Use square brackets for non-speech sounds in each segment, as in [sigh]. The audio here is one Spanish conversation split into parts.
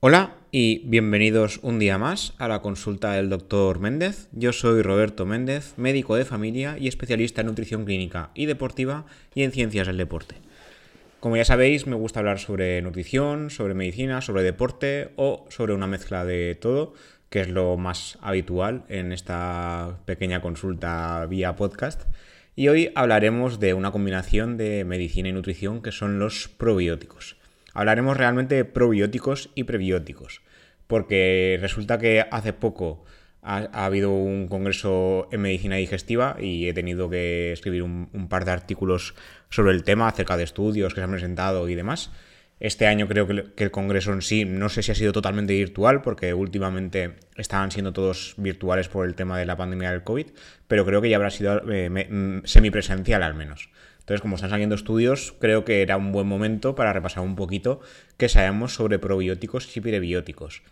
Hola y bienvenidos un día más a la consulta del doctor Méndez. Yo soy Roberto Méndez, médico de familia y especialista en nutrición clínica y deportiva y en ciencias del deporte. Como ya sabéis, me gusta hablar sobre nutrición, sobre medicina, sobre deporte o sobre una mezcla de todo, que es lo más habitual en esta pequeña consulta vía podcast. Y hoy hablaremos de una combinación de medicina y nutrición que son los probióticos hablaremos realmente de probióticos y prebióticos, porque resulta que hace poco ha, habido un congreso en medicina digestiva y he tenido que escribir un, par de artículos sobre el tema acerca de estudios que se han presentado y demás. Este año creo que, el congreso en sí no sé si ha sido totalmente virtual, porque últimamente estaban siendo todos virtuales por el tema de la pandemia del COVID, pero creo que ya habrá sido eh, mm, semipresencial al menos. Entonces, como están saliendo estudios, creo que era un buen momento para repasar un poquito qué sabemos sobre probióticos y prebióticos.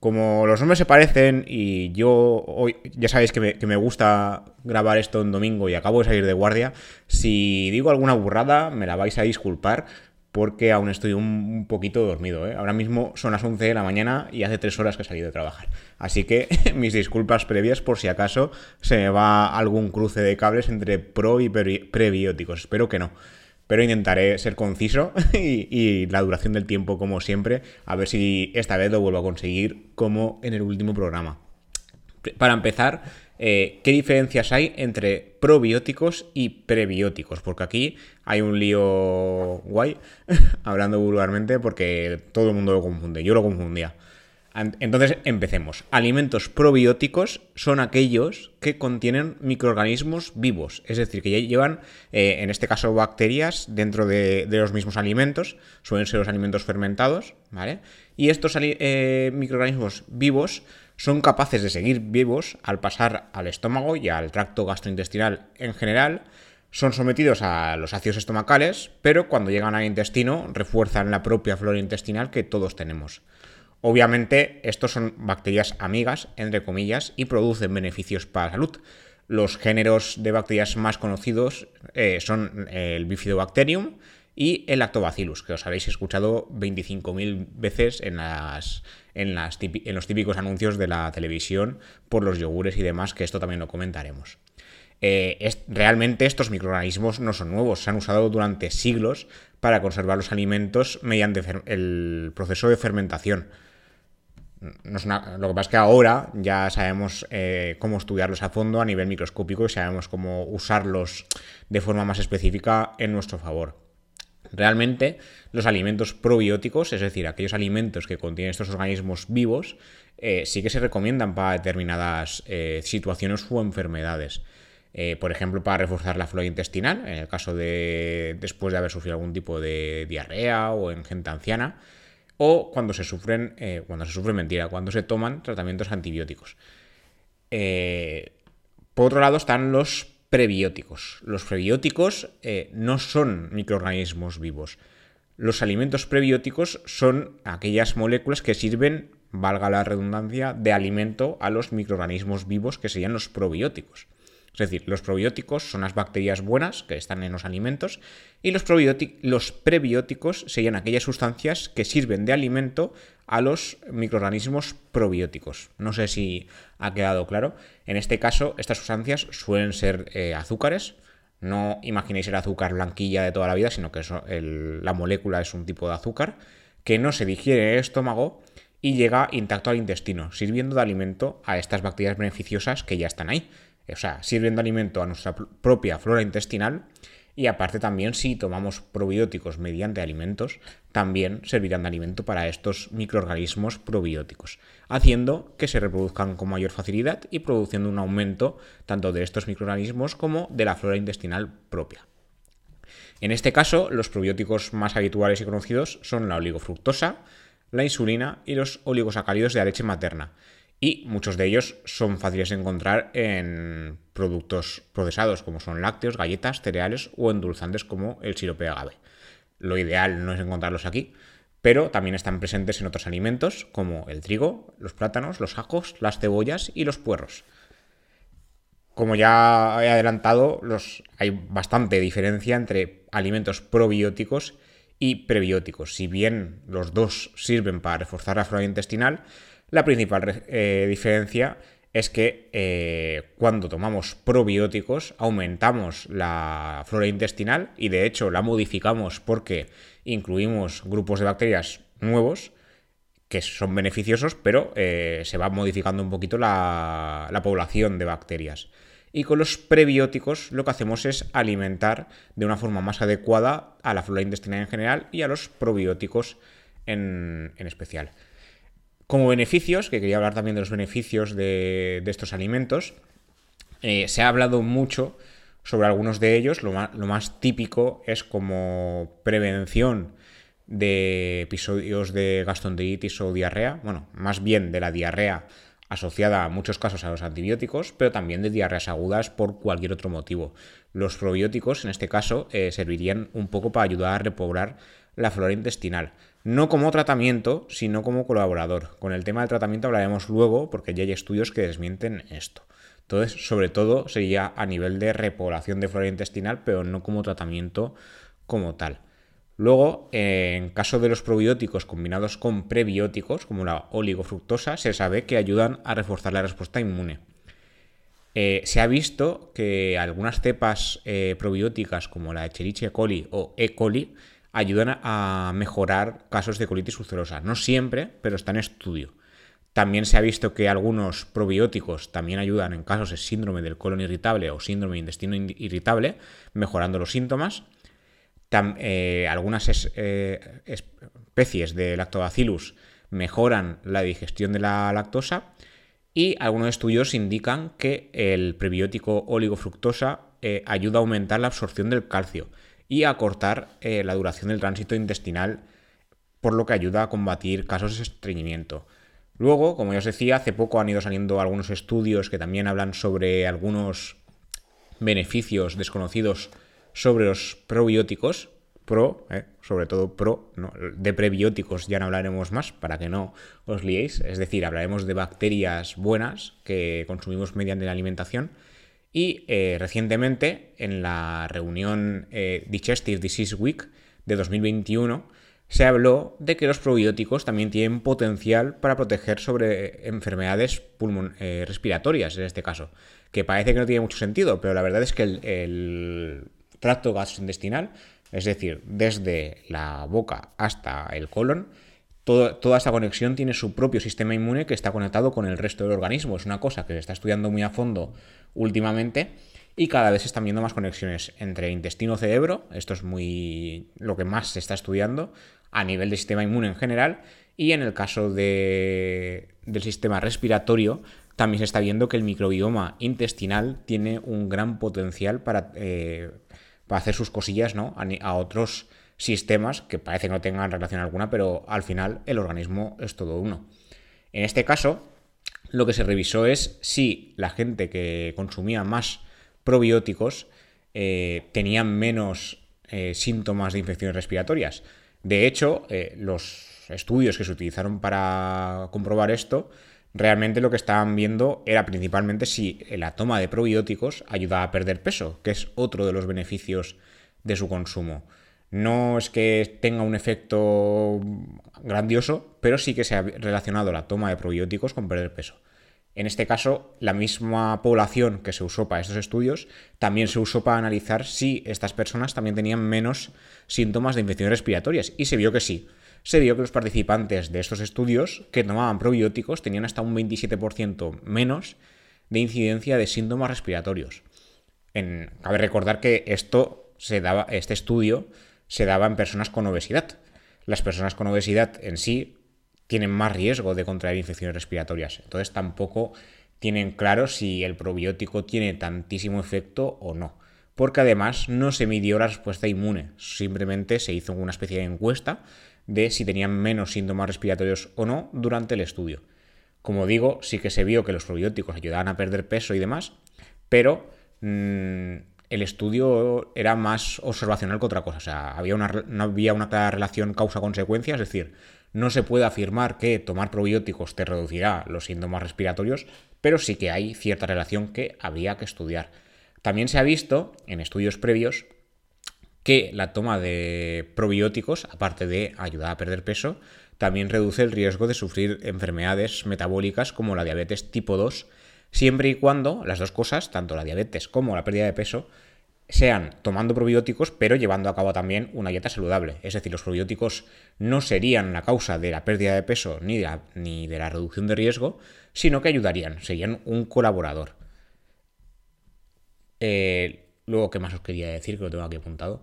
Como los nombres se parecen y yo hoy ya sabéis que me, que me, gusta grabar esto en domingo y acabo de salir de guardia, si digo alguna burrada me la vais a disculpar, porque aún estoy un, poquito dormido. ¿eh? Ahora mismo son las 11 de la mañana y hace 3 horas que he salido de trabajar. Así que [laughs] mis disculpas previas por si acaso se me va algún cruce de cables entre pro y prebióticos. Espero que no. Pero intentaré ser conciso [laughs] y, y, la duración del tiempo como siempre. A ver si esta vez lo vuelvo a conseguir como en el último programa. Para empezar, eh, qué diferencias hay entre probióticos y prebióticos, porque aquí hay un lío guay, [laughs] hablando vulgarmente, porque todo el mundo lo confunde, yo lo confundía. Entonces, empecemos. Alimentos probióticos son aquellos que contienen microorganismos vivos, es decir, que ya llevan, eh, en este caso, bacterias dentro de, los mismos alimentos, suelen ser los alimentos fermentados, ¿vale? Y estos eh, microorganismos vivos son capaces de seguir vivos al pasar al estómago y al tracto gastrointestinal en general, son sometidos a los ácidos estomacales, pero cuando llegan al intestino refuerzan la propia flora intestinal que todos tenemos. Obviamente, estos son bacterias amigas, entre comillas, y producen beneficios para la salud. Los géneros de bacterias más conocidos eh, son el Bifidobacterium y el Lactobacillus, que os habéis escuchado 25.000 veces en, las, en, los típicos anuncios de la televisión por los yogures y demás, que esto también lo comentaremos. Eh, es, realmente estos microorganismos no son nuevos, se han usado durante siglos para conservar los alimentos mediante el proceso de fermentación. lo que pasa es que ahora ya sabemos eh, cómo estudiarlos a fondo a nivel microscópico y sabemos cómo usarlos de forma más específica en nuestro favor. Realmente, los alimentos probióticos, es decir, aquellos alimentos que contienen estos organismos vivos, eh, sí que se recomiendan para determinadas eh, situaciones o enfermedades. Eh, por ejemplo, para reforzar la flora intestinal, en el caso de después de haber sufrido algún tipo de diarrea o en gente anciana, o cuando se sufren, cuando se sufre mentira, cuando se toman tratamientos antibióticos. por otro lado están los prebióticos. Los prebióticos eh, no son microorganismos vivos. Los alimentos prebióticos son aquellas moléculas que sirven, valga la redundancia, de alimento a los microorganismos vivos que serían los probióticos. Es decir, los probióticos son las bacterias buenas que están en los alimentos y los, prebióticos serían aquellas sustancias que sirven de alimento a los microorganismos probióticos. No sé si ha quedado claro. En este caso, estas sustancias suelen ser eh, azúcares. No imaginéis el azúcar blanquilla de toda la vida, sino que la molécula es un tipo de azúcar que no se digiere en el estómago y llega intacto al intestino, sirviendo de alimento a estas bacterias beneficiosas que ya están ahí o sea, sirviendo alimento a nuestra propia flora intestinal y aparte también si tomamos probióticos mediante alimentos, también servirán de alimento para estos microorganismos probióticos, haciendo que se reproduzcan con mayor facilidad y produciendo un aumento tanto de estos microorganismos como de la flora intestinal propia. En este caso, los probióticos más habituales y conocidos son la oligofructosa, la insulina y los oligosacáridos de la leche materna, y muchos de ellos son fáciles de encontrar en productos procesados como son lácteos, galletas, cereales o endulzantes como el sirope de agave. Lo ideal no es encontrarlos aquí, pero también están presentes en otros alimentos como el trigo, los plátanos, los ajos, las cebollas y los puerros. Como ya he adelantado, hay bastante diferencia entre alimentos probióticos y prebióticos. Si bien los dos sirven para reforzar la flora intestinal, la principal eh, diferencia es que eh, cuando tomamos probióticos aumentamos la flora intestinal y de hecho la modificamos porque incluimos grupos de bacterias nuevos que son beneficiosos, pero eh, se va modificando un poquito la, la población de bacterias. Y con los prebióticos lo que hacemos es alimentar de una forma más adecuada a la flora intestinal en general y a los probióticos en, especial. Como beneficios, que quería hablar también de los beneficios de, estos alimentos, eh, se ha hablado mucho sobre algunos de ellos. Lo más, típico es como prevención de episodios de gastroenteritis o diarrea, bueno, más bien de la diarrea asociada a muchos casos a los antibióticos, pero también de diarreas agudas por cualquier otro motivo. Los probióticos, en este caso, eh, servirían un poco para ayudar a repoblar la flora intestinal. No como tratamiento, sino como colaborador. Con el tema del tratamiento hablaremos luego, porque ya hay estudios que desmienten esto. Entonces, sobre todo, sería a nivel de repoblación de flora intestinal, pero no como tratamiento como tal. Luego, en caso de los probióticos combinados con prebióticos, como la oligofructosa, se sabe que ayudan a reforzar la respuesta inmune. Eh, se ha visto que algunas cepas eh, probióticas, como la Echerichia coli o E. coli, ayudan a mejorar casos de colitis ulcerosa. No siempre, pero está en estudio. También se ha visto que algunos probióticos también ayudan en casos de síndrome del colon irritable o síndrome de intestino irritable, mejorando los síntomas. Eh, algunas eh, especies de lactobacillus mejoran la digestión de la lactosa y algunos estudios indican que el prebiótico oligofructosa eh, ayuda a aumentar la absorción del calcio y acortar la duración del tránsito intestinal, por lo que ayuda a combatir casos de estreñimiento. Luego, como ya os decía, hace poco han ido saliendo algunos estudios que también hablan sobre algunos beneficios desconocidos sobre los probióticos, pro, eh, sobre todo pro, de prebióticos ya no hablaremos más para que no os liéis, es decir, hablaremos de bacterias buenas que consumimos mediante la alimentación. Y eh, recientemente, en la reunión eh, Digestive Disease Week de 2021, se habló de que los probióticos también tienen potencial para proteger sobre enfermedades respiratorias, en este caso, que parece que no tiene mucho sentido, pero la verdad es que el tracto gastrointestinal, es decir, desde la boca hasta el colon, toda esta conexión tiene su propio sistema inmune que está conectado con el resto del organismo. Es una cosa que se está estudiando muy a fondo últimamente y cada vez se están viendo más conexiones entre intestino-cerebro, esto es muy lo que más se está estudiando a nivel del sistema inmune en general, y en el caso del sistema respiratorio, también se está viendo que el microbioma intestinal tiene un gran potencial para eh, para hacer sus cosillas ¿no? a, otros sistemas que parece que no tengan relación alguna, pero al final el organismo es todo uno. En este caso, lo que se revisó es si la gente que consumía más probióticos eh, tenían menos eh, síntomas de infecciones respiratorias. De hecho, eh, los estudios que se utilizaron para comprobar esto realmente lo que estaban viendo era principalmente si la toma de probióticos ayudaba a perder peso, que es otro de los beneficios de su consumo. No es que tenga un efecto grandioso, pero sí que se ha relacionado la toma de probióticos con perder peso. En este caso, la misma población que se usó para estos estudios también se usó para analizar si estas personas también tenían menos síntomas de infecciones respiratorias y se vio que sí se vio que los participantes de estos estudios que tomaban probióticos tenían hasta un 27% menos de incidencia de síntomas respiratorios. cabe recordar que esto se daba, este estudio se daba en personas con obesidad. Las personas con obesidad en sí tienen más riesgo de contraer infecciones respiratorias. Entonces tampoco tienen claro si el probiótico tiene tantísimo efecto o no. Porque además no se midió la respuesta inmune, simplemente se hizo una especie de encuesta de si tenían menos síntomas respiratorios o no durante el estudio. Como digo, sí que se vio que los probióticos ayudaban a perder peso y demás, pero mm, el estudio era más observacional que otra cosa. O sea, había una, no había una clara relación causa-consecuencia, es decir, no se puede afirmar que tomar probióticos te reducirá los síntomas respiratorios, pero sí que hay cierta relación que habría que estudiar. También se ha visto en estudios previos que la toma de probióticos, aparte de ayudar a perder peso, también reduce el riesgo de sufrir enfermedades metabólicas como la diabetes tipo 2, siempre y cuando las dos cosas, tanto la diabetes como la pérdida de peso, sean tomando probióticos, pero llevando a cabo también una dieta saludable. Es decir, los probióticos no serían la causa de la pérdida de peso ni de la, reducción de riesgo, sino que ayudarían, serían un colaborador. Eh, luego, ¿qué más os quería decir? Que lo tengo aquí apuntado.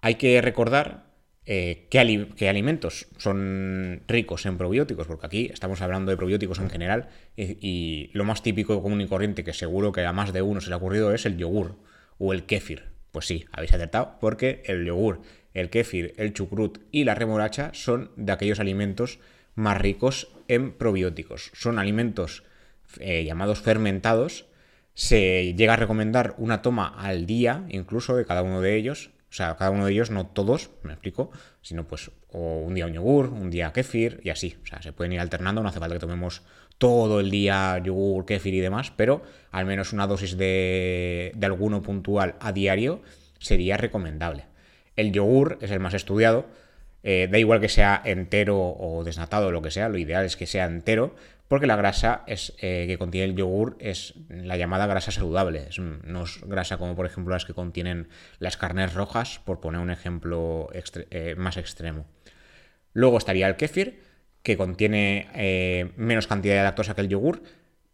Hay que recordar eh, qué, alimentos son ricos en probióticos, porque aquí estamos hablando de probióticos en general y, lo más típico, común y corriente, que seguro que a más de uno se le ha ocurrido, es el yogur o el kéfir. Pues sí, habéis acertado, porque el yogur, el kéfir, el chucrut y la remolacha son de aquellos alimentos más ricos en probióticos. Son alimentos eh, llamados fermentados. Se llega a recomendar una toma al día, incluso de cada uno de ellos. O sea, cada uno de ellos, no todos, me explico, sino pues o un día un yogur, un día kéfir y así. O sea, se pueden ir alternando, no hace falta que tomemos todo el día yogur, kéfir y demás, pero al menos una dosis de, de alguno puntual a diario sería recomendable. El yogur es el más estudiado, eh, da igual que sea entero o desnatado o lo que sea, lo ideal es que sea entero, porque la grasa es, eh, que contiene el yogur es la llamada grasa saludable. no es grasa como por ejemplo las que contienen las carnes rojas, por poner un ejemplo eh, más extremo. Luego estaría el kéfir, que contiene eh, menos cantidad de lactosa que el yogur,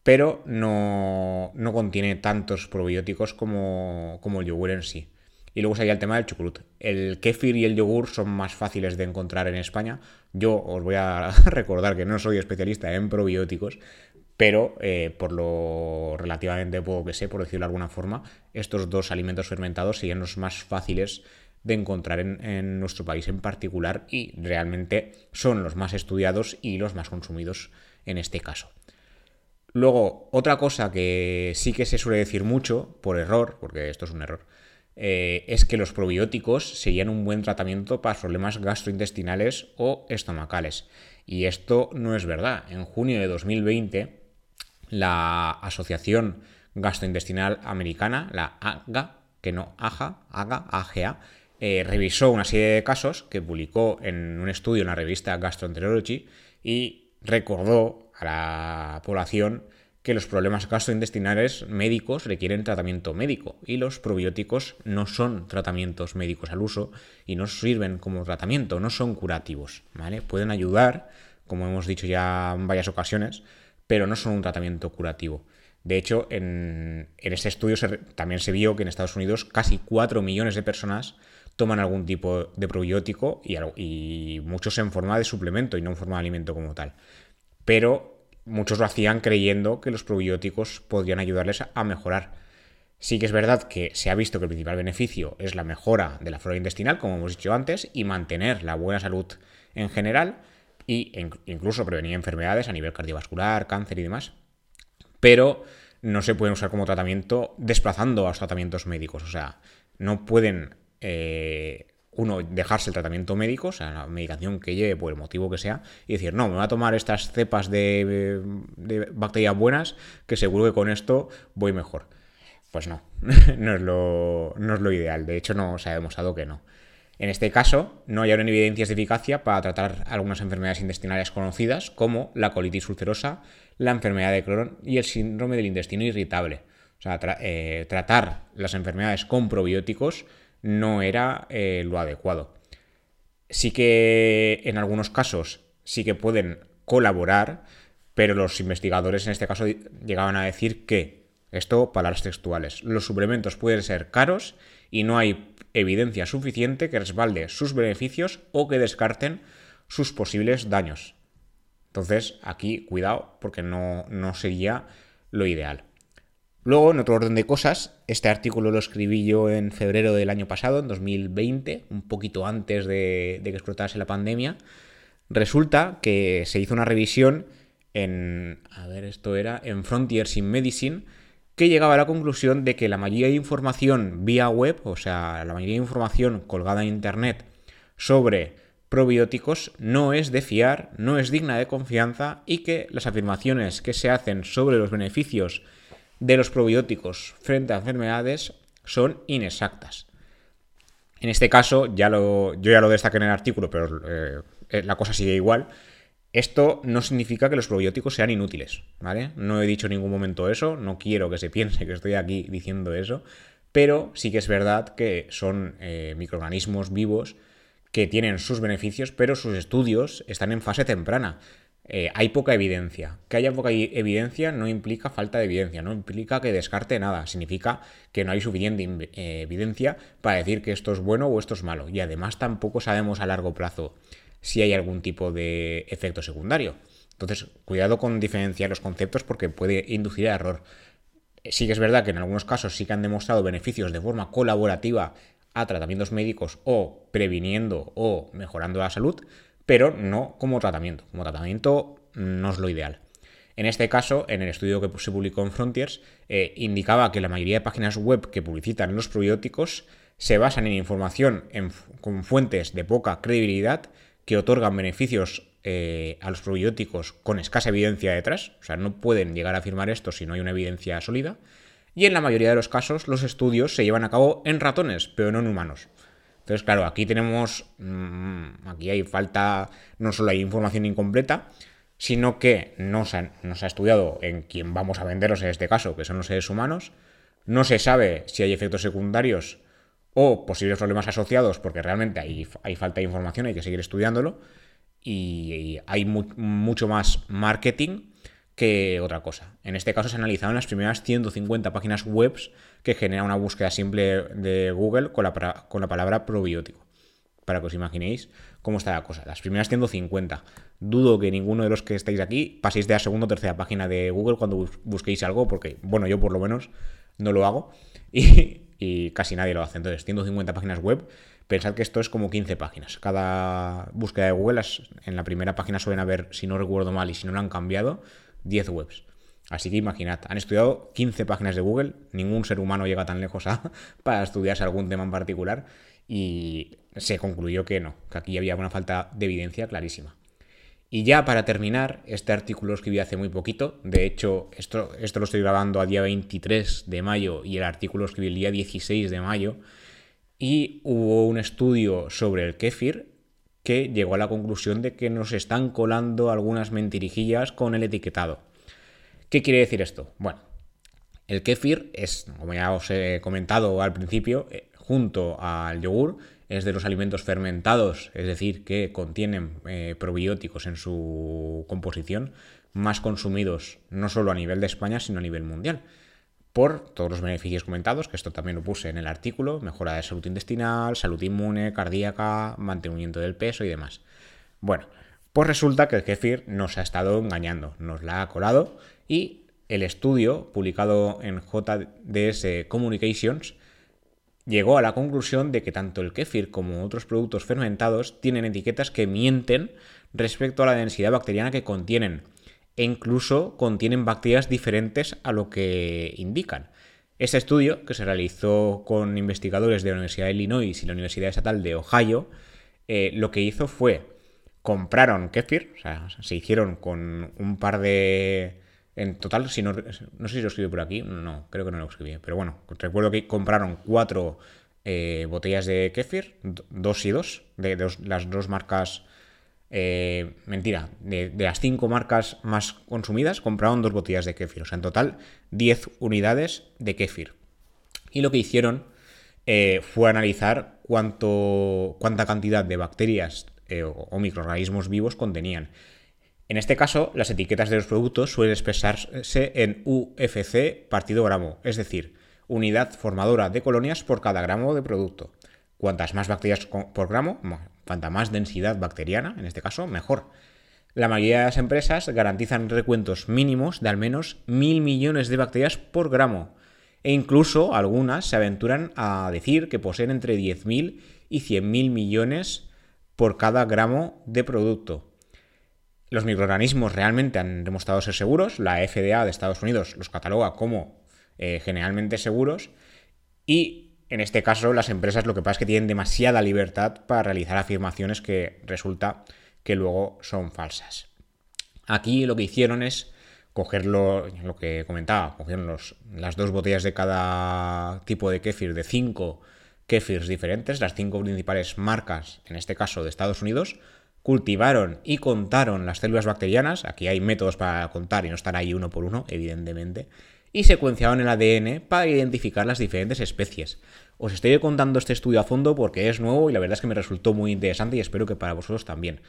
pero no, contiene tantos probióticos como, como, el yogur en sí. Y luego sería el tema del chucrut. El kéfir y el yogur son más fáciles de encontrar en España. Yo os voy a [laughs] recordar que no soy especialista en probióticos, pero eh, por lo relativamente poco que sé, por decirlo de alguna forma, estos dos alimentos fermentados serían los más fáciles de encontrar en, nuestro país en particular y realmente son los más estudiados y los más consumidos en este caso. Luego, otra cosa que sí que se suele decir mucho, por error, porque esto es un error, eh, es que los probióticos serían un buen tratamiento para problemas gastrointestinales o estomacales. Y esto no es verdad. En junio de 2020, la Asociación Gastrointestinal Americana, la AGA, que no AGA, AGA, AGA, eh, revisó una serie de casos que publicó en un estudio en la revista Gastroenterology y recordó a la población que los problemas gastrointestinales médicos requieren tratamiento médico y los probióticos no son tratamientos médicos al uso y no sirven como tratamiento, no son curativos, ¿vale? Pueden ayudar, como hemos dicho ya en varias ocasiones, pero no son un tratamiento curativo. De hecho, en, este estudio también se vio que en Estados Unidos casi 4 millones de personas toman algún tipo de probiótico y, muchos en forma de suplemento y no en forma de alimento como tal. Pero muchos lo hacían creyendo que los probióticos podrían ayudarles a mejorar. Sí que es verdad que se ha visto que el principal beneficio es la mejora de la flora intestinal, como hemos dicho antes, y mantener la buena salud en general, y incluso prevenir enfermedades a nivel cardiovascular, cáncer y demás. Pero no se pueden usar como tratamiento desplazando a los tratamientos médicos. O sea, no pueden eh, uno, dejarse el tratamiento médico, o sea, la medicación que lleve por el motivo que sea, y decir, no, me voy a tomar estas cepas de, bacterias buenas, que seguro que con esto voy mejor. Pues no, [laughs] no, es lo, no es lo ideal. De hecho, no se ha demostrado que no. En este caso, no hay evidencias de eficacia para tratar algunas enfermedades intestinales conocidas, como la colitis ulcerosa, la enfermedad de Crohn y el síndrome del intestino irritable. O sea, eh, tratar las enfermedades con probióticos no era eh, lo adecuado. Sí que en algunos casos sí que pueden colaborar, pero los investigadores en este caso llegaban a decir que, esto palabras textuales, los suplementos pueden ser caros y no hay evidencia suficiente que respalde sus beneficios o que descarten sus posibles daños. Entonces, aquí cuidado porque no, no sería lo ideal. Luego, en otro orden de cosas, este artículo lo escribí yo en febrero del año pasado, en 2020, un poquito antes de, que explotase la pandemia. Resulta que se hizo una revisión en, a ver, esto era, en Frontiers in Medicine, que llegaba a la conclusión de que la mayoría de información vía web, o sea, la mayoría de información colgada en Internet sobre probióticos no es de fiar, no es digna de confianza y que las afirmaciones que se hacen sobre los beneficios de los probióticos frente a enfermedades son inexactas. En este caso, ya lo, yo ya lo destaqué en el artículo, pero eh, la cosa sigue igual. Esto no significa que los probióticos sean inútiles, ¿vale? No he dicho en ningún momento eso, no quiero que se piense que estoy aquí diciendo eso, pero sí que es verdad que son eh, microorganismos vivos que tienen sus beneficios, pero sus estudios están en fase temprana. Eh, hay poca evidencia. Que haya poca evidencia no implica falta de evidencia, no implica que descarte nada, significa que no hay suficiente eh, evidencia para decir que esto es bueno o esto es malo. Y además tampoco sabemos a largo plazo si hay algún tipo de efecto secundario. Entonces, cuidado con diferenciar los conceptos porque puede inducir a error. Sí que es verdad que en algunos casos sí que han demostrado beneficios de forma colaborativa a tratamientos médicos o previniendo o mejorando la salud, pero no como tratamiento. Como tratamiento no es lo ideal. En este caso, en el estudio que se publicó en Frontiers, eh, indicaba que la mayoría de páginas web que publicitan los probióticos se basan en información con fuentes de poca credibilidad que otorgan beneficios eh, a los probióticos con escasa evidencia detrás, o sea, no pueden llegar a afirmar esto si no hay una evidencia sólida, y en la mayoría de los casos los estudios se llevan a cabo en ratones, pero no en humanos. Entonces, claro, aquí tenemos, mm, aquí hay falta, no solo hay información incompleta, sino que no se, no se ha estudiado en quién vamos a venderlos en este caso, que son los seres humanos, no se sabe si hay efectos secundarios o posibles problemas asociados, porque realmente hay, hay falta de información, hay que seguir estudiándolo, y hay mucho más marketing que otra cosa. En este caso se analizaron las primeras 150 páginas web que generan una búsqueda simple de Google con la, palabra probiótico. Para que os imaginéis cómo está la cosa. Las primeras 150. Dudo que ninguno de los que estáis aquí paséis de la segunda o tercera página de Google cuando busquéis algo, porque, bueno, yo por lo menos no lo hago. [laughs] Y, y casi nadie lo hace. Entonces, 150 páginas web, pensad que esto es como 15 páginas. Cada búsqueda de Google, en la primera página suelen haber, si no recuerdo mal y si no lo han cambiado, 10 webs. Así que imaginad, han estudiado 15 páginas de Google, ningún ser humano llega tan lejos [laughs] a, para estudiarse algún tema en particular y se concluyó que no, que aquí había una falta de evidencia clarísima. Y ya para terminar, este artículo lo escribí hace muy poquito. De hecho, esto, esto lo estoy grabando a día 23 de mayo y el artículo lo escribí el día 16 de mayo. Y hubo un estudio sobre el kéfir que llegó a la conclusión de que nos están colando algunas mentirijillas con el etiquetado. ¿Qué quiere decir esto? Bueno, el kéfir es, como ya os he comentado al principio, eh, junto al yogur, es de los alimentos fermentados, es decir, que contienen eh, probióticos en su composición, más consumidos no solo a nivel de España, sino a nivel mundial. Por todos los beneficios comentados, que esto también lo puse en el artículo, mejora de salud intestinal, salud inmune, cardíaca, mantenimiento del peso y demás. Bueno, pues resulta que el kefir nos ha estado engañando, nos la ha colado y el estudio publicado en JDS Communications llegó a la conclusión de que tanto el kéfir como otros productos fermentados tienen etiquetas que mienten respecto a la densidad bacteriana que contienen e incluso contienen bacterias diferentes a lo que indican. Este estudio, que se realizó con investigadores de la Universidad de Illinois y la Universidad Estatal de Ohio, eh, lo que hizo fue compraron kéfir, o sea, se hicieron con un par de en total, si no, no sé si lo escribí por aquí, no, creo que no lo escribí. Pero bueno, recuerdo que compraron cuatro eh, botellas de kefir, dos y dos, de, las dos marcas. Eh, mentira, de, las cinco marcas más consumidas, compraron dos botellas de kefir. O sea, en total, 10 unidades de kefir. Y lo que hicieron eh, fue analizar cuánta cantidad de bacterias o microorganismos vivos contenían. En este caso, las etiquetas de los productos suelen expresarse en UFC partido gramo, es decir, unidad formadora de colonias por cada gramo de producto. Cuantas más bacterias por gramo, cuanta más densidad bacteriana, en este caso, mejor. La mayoría de las empresas garantizan recuentos mínimos de al menos mil millones de bacterias por gramo, e incluso algunas se aventuran a decir que poseen entre 10.000 y 100.000 millones por cada gramo de producto. Los microorganismos realmente han demostrado ser seguros, la FDA de Estados Unidos los cataloga como eh, generalmente seguros y en este caso las empresas lo que pasa es que tienen demasiada libertad para realizar afirmaciones que resulta que luego son falsas. Aquí lo que hicieron es coger lo, que comentaba, cogieron las dos botellas de cada tipo de kéfir de 5 kefirs diferentes, las cinco principales marcas, en este caso de Estados Unidos, cultivaron y contaron las células bacterianas, aquí hay métodos para contar y no estar ahí uno por uno, evidentemente, y secuenciaron el ADN para identificar las diferentes especies. Os estoy contando este estudio a fondo porque es nuevo y la verdad es que me resultó muy interesante y espero que para vosotros también.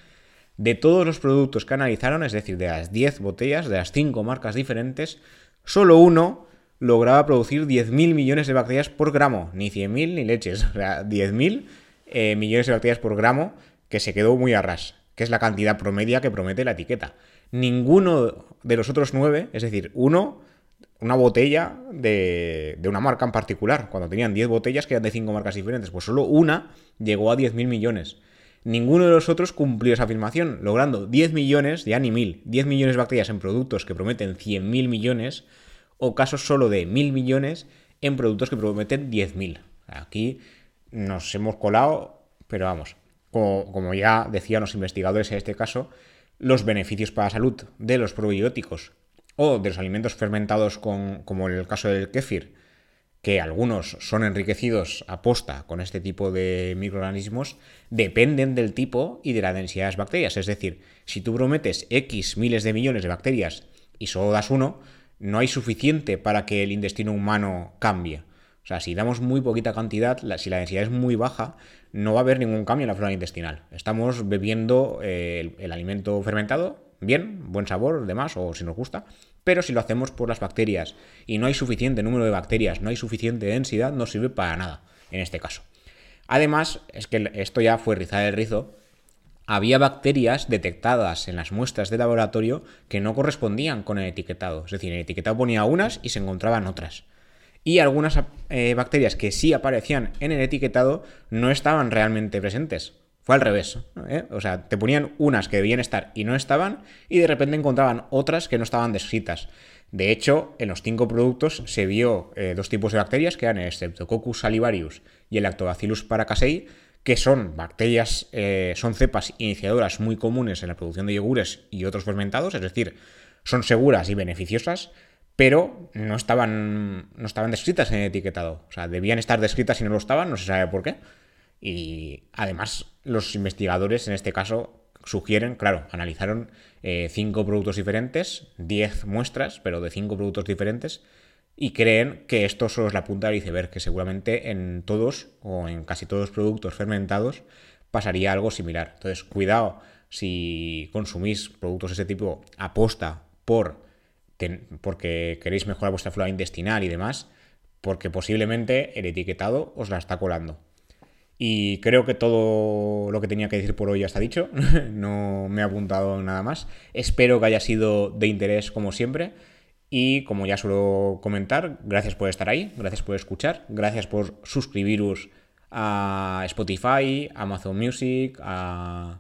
De todos los productos que analizaron, es decir, de las 10 botellas, de las 5 marcas diferentes, solo uno lograba producir 10.000 millones de bacterias por gramo, ni 100.000 ni leches, [laughs] o sea, 10.000 eh, millones de bacterias por gramo, que se quedó muy a ras, que es la cantidad promedia que promete la etiqueta. Ninguno de los otros 9, es decir, uno, una botella de, de una marca en particular, cuando tenían 10 botellas que eran de 5 marcas diferentes, pues solo una llegó a 10.000 millones. Ninguno de los otros cumplió esa afirmación, logrando 10 millones, ya ni mil, 10 millones de bacterias en productos que prometen 100.000 millones, o casos solo de 1.000 millones en productos que prometen 10.000. Aquí nos hemos colado, pero vamos, como, ya decían los investigadores en este caso, los beneficios para la salud de los probióticos o de los alimentos fermentados como en el caso del kéfir, que algunos son enriquecidos a posta con este tipo de microorganismos, dependen del tipo y de la densidad de las bacterias. Es decir, si tú prometes X miles de millones de bacterias y solo das uno, no hay suficiente para que el intestino humano cambie. O sea, si damos muy poquita cantidad, si la densidad es muy baja, no va a haber ningún cambio en la flora intestinal. Estamos bebiendo eh, el alimento fermentado bien, buen sabor, demás, o si nos gusta, pero si lo hacemos por las bacterias y no hay suficiente número de bacterias, no hay suficiente densidad, no sirve para nada en este caso. Además, es que esto ya fue rizar el rizo, había bacterias detectadas en las muestras de laboratorio que no correspondían con el etiquetado. Es decir, el etiquetado ponía unas y se encontraban otras. Y algunas eh, bacterias que sí aparecían en el etiquetado no estaban realmente presentes. Fue al revés. ¿eh? O sea, te ponían unas que debían estar y no estaban, y de repente encontraban otras que no estaban descritas. De hecho, en los cinco productos se vio eh, dos tipos de bacterias, que eran el Streptococcus salivarius y el Lactobacillus paracasei, que son bacterias, eh, son cepas iniciadoras muy comunes en la producción de yogures y otros fermentados, es decir, son seguras y beneficiosas, pero no estaban, no estaban descritas en el etiquetado. O sea, debían estar descritas y no lo estaban, no se sabe por qué. Y además los investigadores en este caso sugieren, claro, analizaron eh, cinco productos diferentes, diez muestras, pero de cinco productos diferentes, y creen que esto solo es la punta del iceberg, que seguramente en todos o en casi todos los productos fermentados pasaría algo similar. Entonces, cuidado si consumís productos de ese tipo aposta por porque queréis mejorar vuestra flora intestinal y demás, porque posiblemente el etiquetado os la está colando. Y creo que todo lo que tenía que decir por hoy ya está dicho. [laughs] no me he apuntado nada más. Espero que haya sido de interés como siempre. Y como ya suelo comentar, gracias por estar ahí, gracias por escuchar, gracias por suscribiros a Spotify, Amazon Music, a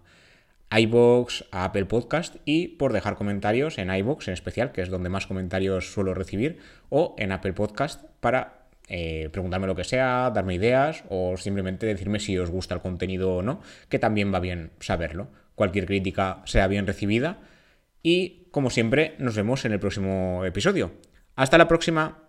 iBox, a Apple Podcast y por dejar comentarios en iBox en especial, que es donde más comentarios suelo recibir, o en Apple Podcast para eh, preguntarme lo que sea, darme ideas o simplemente decirme si os gusta el contenido o no, que también va bien saberlo. Cualquier crítica sea bien recibida y como siempre nos vemos en el próximo episodio. Hasta la próxima.